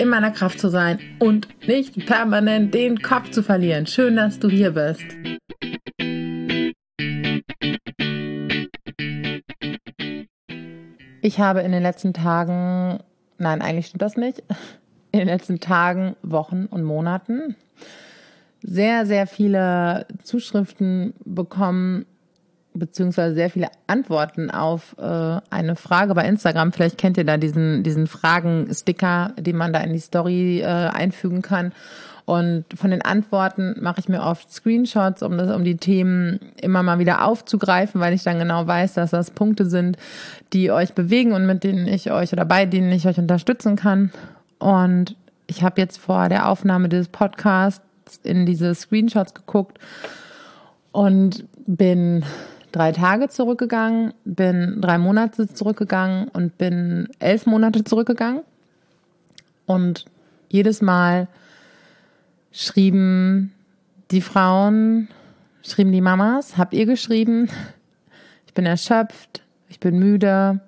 in meiner Kraft zu sein und nicht permanent den Kopf zu verlieren. Schön, dass du hier bist. Ich habe in den letzten Tagen, nein, eigentlich stimmt das nicht, in den letzten Tagen, Wochen und Monaten sehr, sehr viele Zuschriften bekommen beziehungsweise sehr viele Antworten auf äh, eine Frage bei Instagram. Vielleicht kennt ihr da diesen, diesen Fragen-Sticker, den man da in die Story äh, einfügen kann. Und von den Antworten mache ich mir oft Screenshots, um das, um die Themen immer mal wieder aufzugreifen, weil ich dann genau weiß, dass das Punkte sind, die euch bewegen und mit denen ich euch oder bei denen ich euch unterstützen kann. Und ich habe jetzt vor der Aufnahme des Podcasts in diese Screenshots geguckt und bin drei Tage zurückgegangen, bin drei Monate zurückgegangen und bin elf Monate zurückgegangen. Und jedes Mal schrieben die Frauen, schrieben die Mamas, habt ihr geschrieben, ich bin erschöpft, ich bin müde,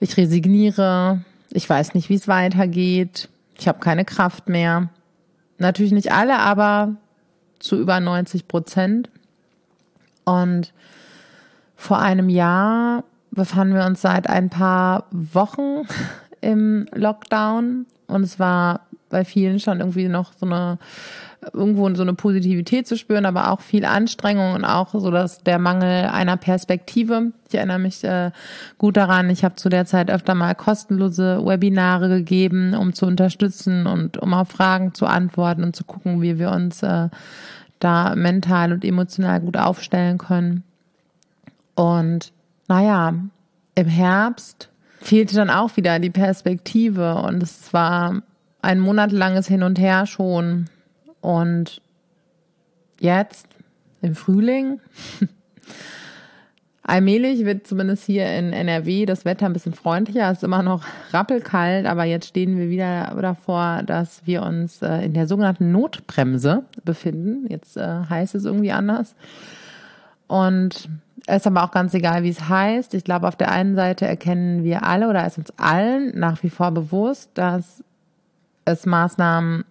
ich resigniere, ich weiß nicht, wie es weitergeht, ich habe keine Kraft mehr. Natürlich nicht alle, aber zu über 90 Prozent. Und vor einem Jahr befanden wir uns seit ein paar Wochen im Lockdown und es war bei vielen schon irgendwie noch so eine irgendwo so eine Positivität zu spüren, aber auch viel Anstrengung und auch so dass der Mangel einer Perspektive. Ich erinnere mich äh, gut daran, ich habe zu der Zeit öfter mal kostenlose Webinare gegeben, um zu unterstützen und um auf Fragen zu antworten und zu gucken, wie wir uns äh, da mental und emotional gut aufstellen können. Und naja, im Herbst fehlte dann auch wieder die Perspektive und es war ein monatelanges Hin und Her schon. Und jetzt im Frühling, allmählich wird zumindest hier in NRW das Wetter ein bisschen freundlicher. Es ist immer noch rappelkalt, aber jetzt stehen wir wieder davor, dass wir uns äh, in der sogenannten Notbremse befinden. Jetzt äh, heißt es irgendwie anders. Und es ist aber auch ganz egal, wie es heißt. Ich glaube, auf der einen Seite erkennen wir alle oder ist uns allen nach wie vor bewusst, dass es Maßnahmen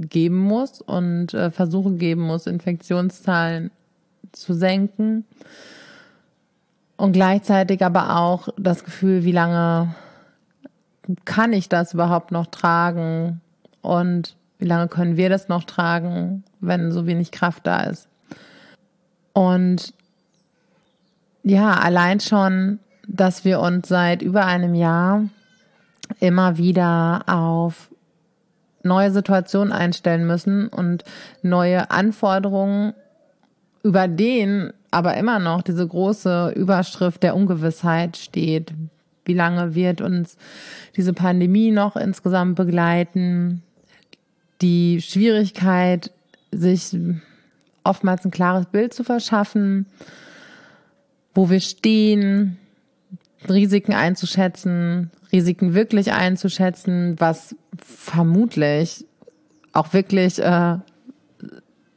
geben muss und äh, Versuche geben muss, Infektionszahlen zu senken. Und gleichzeitig aber auch das Gefühl, wie lange kann ich das überhaupt noch tragen und wie lange können wir das noch tragen, wenn so wenig Kraft da ist. Und ja, allein schon, dass wir uns seit über einem Jahr immer wieder auf neue Situationen einstellen müssen und neue Anforderungen, über denen aber immer noch diese große Überschrift der Ungewissheit steht. Wie lange wird uns diese Pandemie noch insgesamt begleiten? Die Schwierigkeit, sich oftmals ein klares Bild zu verschaffen, wo wir stehen, Risiken einzuschätzen, Risiken wirklich einzuschätzen, was vermutlich auch wirklich äh,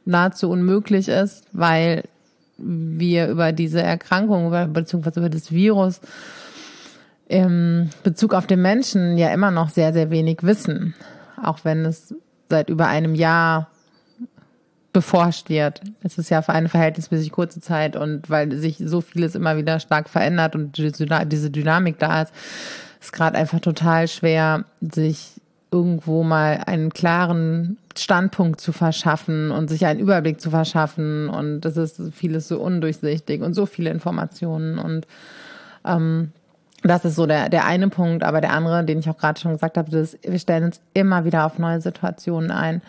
nahezu unmöglich ist, weil wir über diese Erkrankung über, beziehungsweise über das Virus im Bezug auf den Menschen ja immer noch sehr, sehr wenig wissen. Auch wenn es seit über einem Jahr beforscht wird. Es ist ja für eine verhältnismäßig kurze Zeit und weil sich so vieles immer wieder stark verändert und diese Dynamik da ist, ist gerade einfach total schwer, sich irgendwo mal einen klaren Standpunkt zu verschaffen und sich einen Überblick zu verschaffen. Und das ist vieles so undurchsichtig und so viele Informationen. Und ähm, das ist so der, der eine Punkt. Aber der andere, den ich auch gerade schon gesagt habe, ist, wir stellen uns immer wieder auf neue Situationen ein.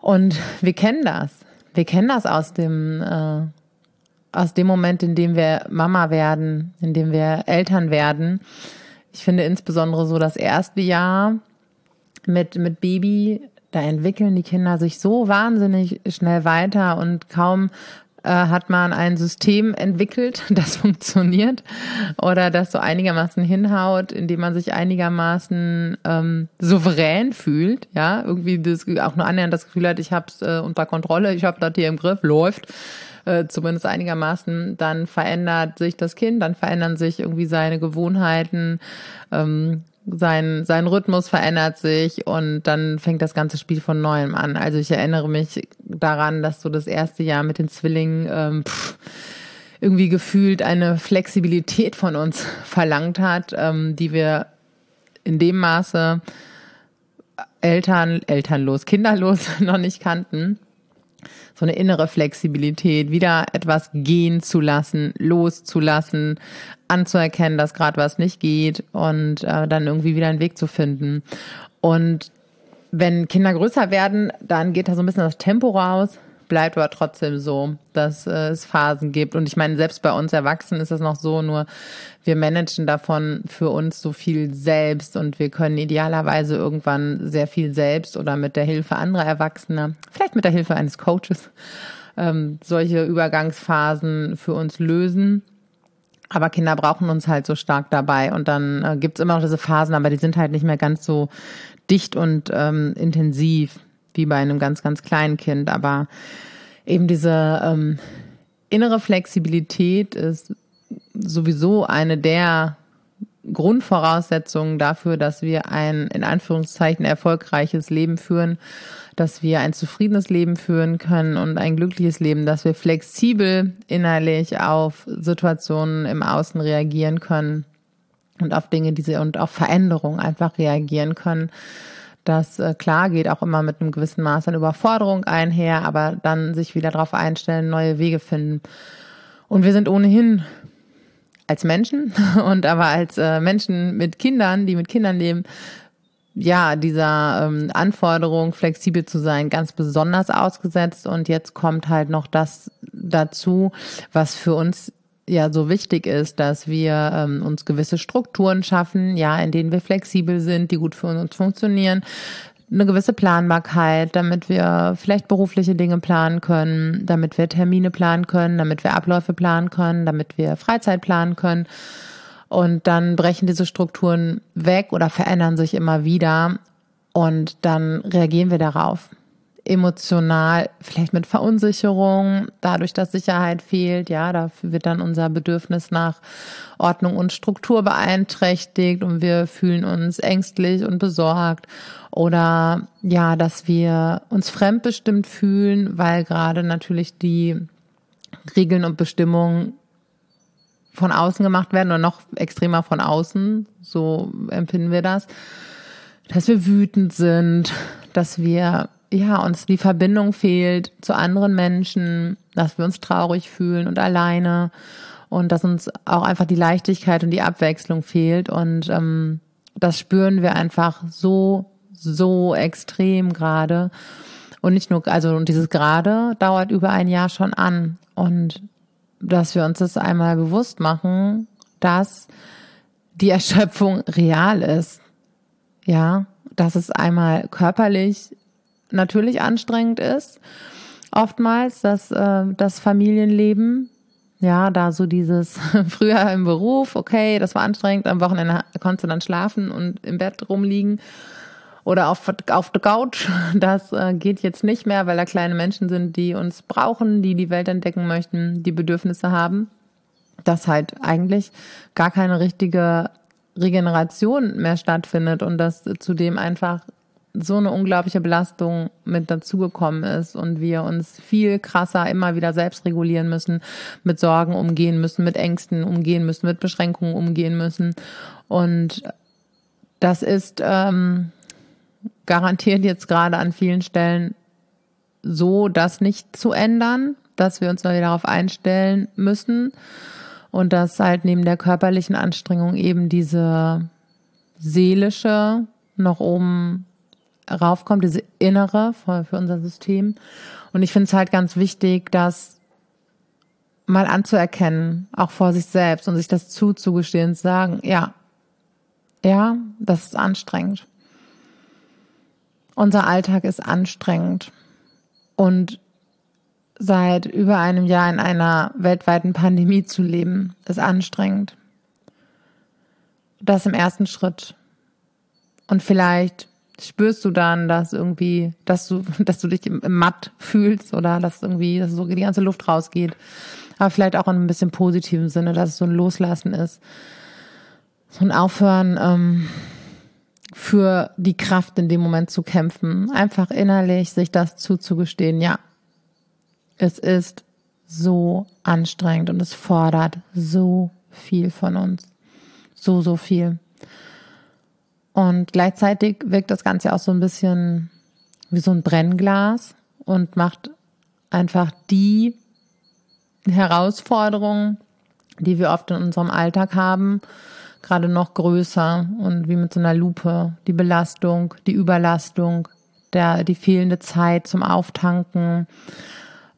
Und wir kennen das. Wir kennen das aus dem, äh, aus dem Moment, in dem wir Mama werden, in dem wir Eltern werden. Ich finde insbesondere so das erste Jahr mit, mit Baby, da entwickeln die Kinder sich so wahnsinnig schnell weiter und kaum äh, hat man ein System entwickelt, das funktioniert oder das so einigermaßen hinhaut, indem man sich einigermaßen ähm, souverän fühlt, ja, irgendwie das auch nur annähernd das Gefühl hat, ich habe es äh, unter Kontrolle, ich habe das hier im Griff, läuft äh, zumindest einigermaßen, dann verändert sich das Kind, dann verändern sich irgendwie seine Gewohnheiten, ähm, sein, sein Rhythmus verändert sich und dann fängt das ganze Spiel von neuem an. Also ich erinnere mich daran, dass so das erste Jahr mit den Zwillingen ähm, pff, irgendwie gefühlt eine Flexibilität von uns verlangt hat, ähm, die wir in dem Maße Eltern, elternlos, kinderlos noch nicht kannten so eine innere Flexibilität, wieder etwas gehen zu lassen, loszulassen, anzuerkennen, dass gerade was nicht geht und äh, dann irgendwie wieder einen Weg zu finden. Und wenn Kinder größer werden, dann geht da so ein bisschen das Tempo raus bleibt aber trotzdem so, dass äh, es Phasen gibt. Und ich meine, selbst bei uns Erwachsenen ist das noch so, nur wir managen davon für uns so viel selbst und wir können idealerweise irgendwann sehr viel selbst oder mit der Hilfe anderer Erwachsener, vielleicht mit der Hilfe eines Coaches, ähm, solche Übergangsphasen für uns lösen. Aber Kinder brauchen uns halt so stark dabei. Und dann äh, gibt's immer noch diese Phasen, aber die sind halt nicht mehr ganz so dicht und ähm, intensiv wie bei einem ganz, ganz kleinen Kind. Aber eben diese ähm, innere Flexibilität ist sowieso eine der Grundvoraussetzungen dafür, dass wir ein in Anführungszeichen erfolgreiches Leben führen, dass wir ein zufriedenes Leben führen können und ein glückliches Leben, dass wir flexibel innerlich auf Situationen im Außen reagieren können und auf Dinge, diese und auf Veränderungen einfach reagieren können. Das äh, klar geht auch immer mit einem gewissen Maß an Überforderung einher, aber dann sich wieder darauf einstellen, neue Wege finden. Und wir sind ohnehin als Menschen und aber als äh, Menschen mit Kindern, die mit Kindern leben, ja, dieser ähm, Anforderung, flexibel zu sein, ganz besonders ausgesetzt. Und jetzt kommt halt noch das dazu, was für uns ja so wichtig ist, dass wir ähm, uns gewisse Strukturen schaffen, ja, in denen wir flexibel sind, die gut für uns funktionieren, eine gewisse Planbarkeit, damit wir vielleicht berufliche Dinge planen können, damit wir Termine planen können, damit wir Abläufe planen können, damit wir Freizeit planen können. Und dann brechen diese Strukturen weg oder verändern sich immer wieder. Und dann reagieren wir darauf emotional, vielleicht mit Verunsicherung, dadurch, dass Sicherheit fehlt, ja, dafür wird dann unser Bedürfnis nach Ordnung und Struktur beeinträchtigt und wir fühlen uns ängstlich und besorgt oder ja, dass wir uns fremdbestimmt fühlen, weil gerade natürlich die Regeln und Bestimmungen von außen gemacht werden oder noch extremer von außen, so empfinden wir das, dass wir wütend sind, dass wir ja, uns die Verbindung fehlt zu anderen Menschen, dass wir uns traurig fühlen und alleine und dass uns auch einfach die Leichtigkeit und die Abwechslung fehlt. Und ähm, das spüren wir einfach so, so extrem gerade. Und nicht nur, also und dieses gerade dauert über ein Jahr schon an. Und dass wir uns das einmal bewusst machen, dass die Erschöpfung real ist. Ja, dass es einmal körperlich natürlich anstrengend ist. Oftmals das, äh, das Familienleben. Ja, da so dieses früher im Beruf, okay, das war anstrengend, am Wochenende konntest du dann schlafen und im Bett rumliegen oder auf, auf der Couch. Das äh, geht jetzt nicht mehr, weil da kleine Menschen sind, die uns brauchen, die die Welt entdecken möchten, die Bedürfnisse haben. Dass halt eigentlich gar keine richtige Regeneration mehr stattfindet und dass zudem einfach so eine unglaubliche Belastung mit dazugekommen ist und wir uns viel krasser immer wieder selbst regulieren müssen, mit Sorgen umgehen müssen, mit Ängsten umgehen müssen, mit Beschränkungen umgehen müssen. Und das ist ähm, garantiert jetzt gerade an vielen Stellen so, das nicht zu ändern, dass wir uns mal wieder darauf einstellen müssen und dass halt neben der körperlichen Anstrengung eben diese seelische noch oben raufkommt, diese innere für, für unser System. Und ich finde es halt ganz wichtig, das mal anzuerkennen, auch vor sich selbst und sich das zuzugestehen, zu sagen, ja, ja, das ist anstrengend. Unser Alltag ist anstrengend und seit über einem Jahr in einer weltweiten Pandemie zu leben, ist anstrengend. Das im ersten Schritt. Und vielleicht spürst du dann, dass irgendwie, dass du, dass du dich matt fühlst oder dass irgendwie, dass so die ganze Luft rausgeht. Aber vielleicht auch in ein bisschen positiven Sinne, dass es so ein Loslassen ist. So ein Aufhören, ähm, für die Kraft in dem Moment zu kämpfen. Einfach innerlich sich das zuzugestehen. Ja, es ist so anstrengend und es fordert so viel von uns. So, so viel. Und gleichzeitig wirkt das Ganze auch so ein bisschen wie so ein Brennglas und macht einfach die Herausforderungen, die wir oft in unserem Alltag haben, gerade noch größer und wie mit so einer Lupe. Die Belastung, die Überlastung, der, die fehlende Zeit zum Auftanken,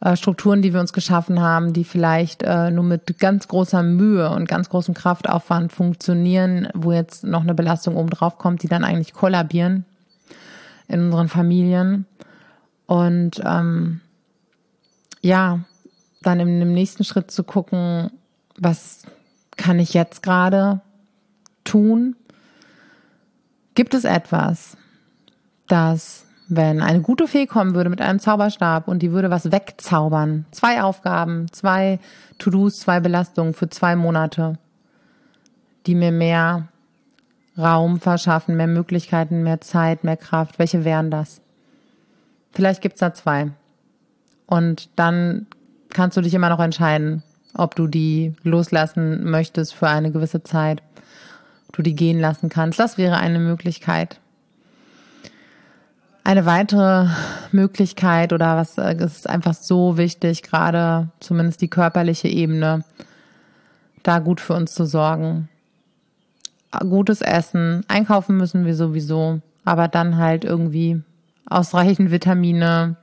äh, Strukturen, die wir uns geschaffen haben, die vielleicht äh, nur mit ganz großer Mühe und ganz großem Kraftaufwand funktionieren, wo jetzt noch eine Belastung oben drauf kommt, die dann eigentlich kollabieren in unseren Familien. Und ähm, ja, dann im, im nächsten Schritt zu gucken, was kann ich jetzt gerade tun? Gibt es etwas, das wenn eine gute Fee kommen würde mit einem Zauberstab und die würde was wegzaubern, zwei Aufgaben, zwei To-Dos, zwei Belastungen für zwei Monate, die mir mehr Raum verschaffen, mehr Möglichkeiten, mehr Zeit, mehr Kraft, welche wären das? Vielleicht gibt's da zwei. Und dann kannst du dich immer noch entscheiden, ob du die loslassen möchtest für eine gewisse Zeit, ob du die gehen lassen kannst. Das wäre eine Möglichkeit. Eine weitere Möglichkeit oder was äh, ist einfach so wichtig, gerade zumindest die körperliche Ebene, da gut für uns zu sorgen. Gutes Essen, einkaufen müssen wir sowieso, aber dann halt irgendwie ausreichend Vitamine.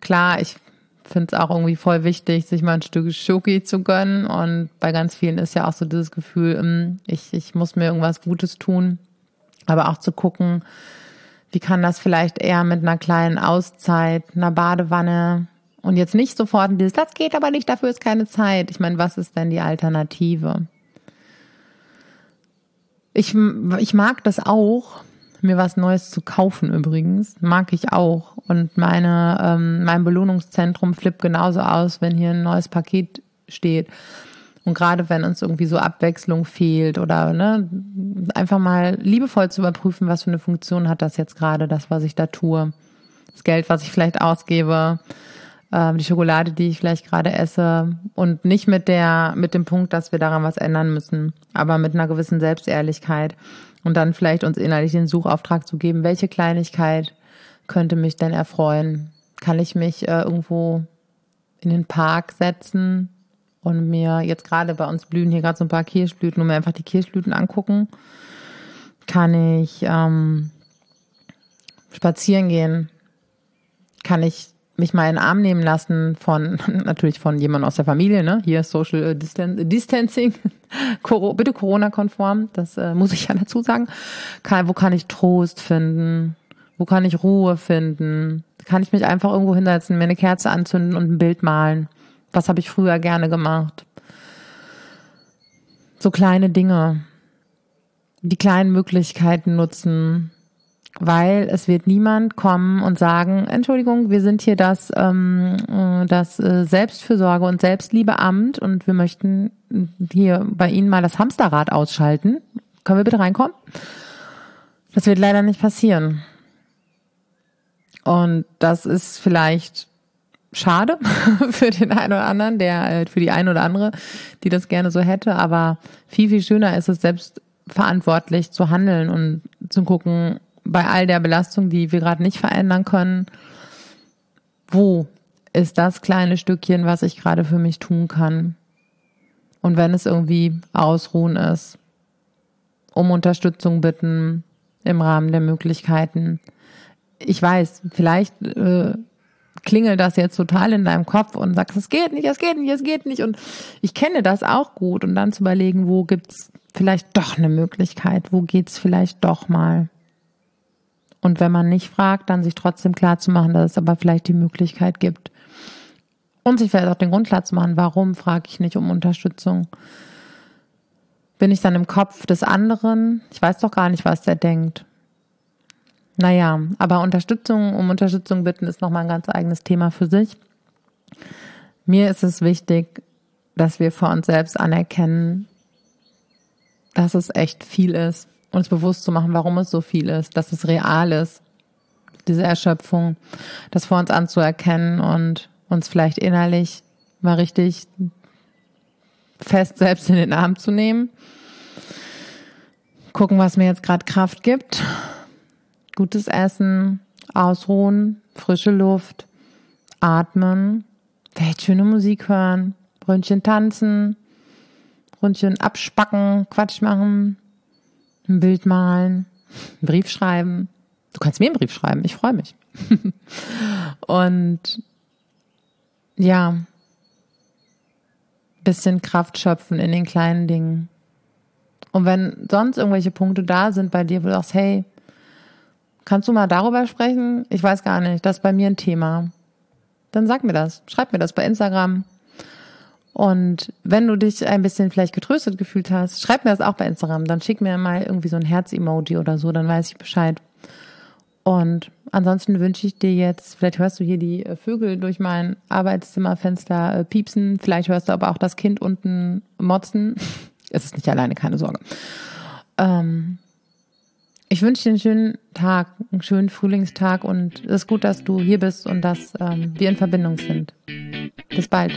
Klar, ich finde es auch irgendwie voll wichtig, sich mal ein Stück Schoki zu gönnen. Und bei ganz vielen ist ja auch so dieses Gefühl, hm, ich, ich muss mir irgendwas Gutes tun. Aber auch zu gucken, wie kann das vielleicht eher mit einer kleinen Auszeit, einer Badewanne und jetzt nicht sofort dieses, das geht aber nicht, dafür ist keine Zeit. Ich meine, was ist denn die Alternative? Ich, ich mag das auch, mir was Neues zu kaufen übrigens. Mag ich auch. Und meine, ähm, mein Belohnungszentrum flippt genauso aus, wenn hier ein neues Paket steht. Und gerade wenn uns irgendwie so Abwechslung fehlt oder ne, einfach mal liebevoll zu überprüfen, was für eine Funktion hat das jetzt gerade, das, was ich da tue. Das Geld, was ich vielleicht ausgebe, äh, die Schokolade, die ich vielleicht gerade esse. Und nicht mit der, mit dem Punkt, dass wir daran was ändern müssen, aber mit einer gewissen Selbstehrlichkeit. Und dann vielleicht uns innerlich den Suchauftrag zu geben, welche Kleinigkeit könnte mich denn erfreuen? Kann ich mich äh, irgendwo in den Park setzen und mir jetzt gerade bei uns blühen hier gerade so ein paar Kirschblüten und mir einfach die Kirschblüten angucken, kann ich ähm, spazieren gehen, kann ich mich mal in den Arm nehmen lassen von, natürlich von jemandem aus der Familie, ne? Hier Social Distan Distancing, bitte Corona-konform, das äh, muss ich ja dazu sagen. Kann, wo kann ich Trost finden? Wo kann ich Ruhe finden? Kann ich mich einfach irgendwo hinsetzen, mir eine Kerze anzünden und ein Bild malen? Was habe ich früher gerne gemacht? So kleine Dinge, die kleinen Möglichkeiten nutzen, weil es wird niemand kommen und sagen, Entschuldigung, wir sind hier das, ähm, äh, das äh, Selbstfürsorge und Selbstliebeamt und wir möchten hier bei Ihnen mal das Hamsterrad ausschalten. Können wir bitte reinkommen? Das wird leider nicht passieren. Und das ist vielleicht schade für den einen oder anderen, der äh, für die eine oder andere, die das gerne so hätte. Aber viel, viel schöner ist es, selbst verantwortlich zu handeln und zu gucken, bei all der Belastung, die wir gerade nicht verändern können, wo ist das kleine Stückchen, was ich gerade für mich tun kann? Und wenn es irgendwie ausruhen ist, um Unterstützung bitten im Rahmen der Möglichkeiten. Ich weiß, vielleicht äh, klingelt das jetzt total in deinem Kopf und sagst, es geht nicht, es geht nicht, es geht nicht. Und ich kenne das auch gut. Und dann zu überlegen, wo gibt's vielleicht doch eine Möglichkeit, wo geht's vielleicht doch mal. Und wenn man nicht fragt, dann sich trotzdem klar zu machen, dass es aber vielleicht die Möglichkeit gibt. Und sich vielleicht auch den Grund klar zu machen, warum frage ich nicht um Unterstützung. Bin ich dann im Kopf des anderen? Ich weiß doch gar nicht, was der denkt. Naja, aber Unterstützung, um Unterstützung bitten, ist nochmal ein ganz eigenes Thema für sich. Mir ist es wichtig, dass wir vor uns selbst anerkennen, dass es echt viel ist, uns bewusst zu machen, warum es so viel ist, dass es real ist, diese Erschöpfung, das vor uns anzuerkennen und uns vielleicht innerlich mal richtig fest selbst in den Arm zu nehmen. Gucken, was mir jetzt gerade Kraft gibt. Gutes Essen, ausruhen, frische Luft, atmen, vielleicht schöne Musik hören, Brünnchen tanzen, Rundchen abspacken, Quatsch machen, ein Bild malen, einen Brief schreiben. Du kannst mir einen Brief schreiben, ich freue mich. und ja, bisschen Kraft schöpfen in den kleinen Dingen. Und wenn sonst irgendwelche Punkte da sind bei dir, wo du sagst, hey, kannst du mal darüber sprechen? Ich weiß gar nicht, das ist bei mir ein Thema. Dann sag mir das. Schreib mir das bei Instagram. Und wenn du dich ein bisschen vielleicht getröstet gefühlt hast, schreib mir das auch bei Instagram. Dann schick mir mal irgendwie so ein Herz-Emoji oder so, dann weiß ich Bescheid. Und ansonsten wünsche ich dir jetzt, vielleicht hörst du hier die äh, Vögel durch mein Arbeitszimmerfenster äh, piepsen, vielleicht hörst du aber auch das Kind unten motzen. Es ist nicht alleine, keine Sorge. Ähm, ich wünsche dir einen schönen Tag, einen schönen Frühlingstag und es ist gut, dass du hier bist und dass ähm, wir in Verbindung sind. Bis bald.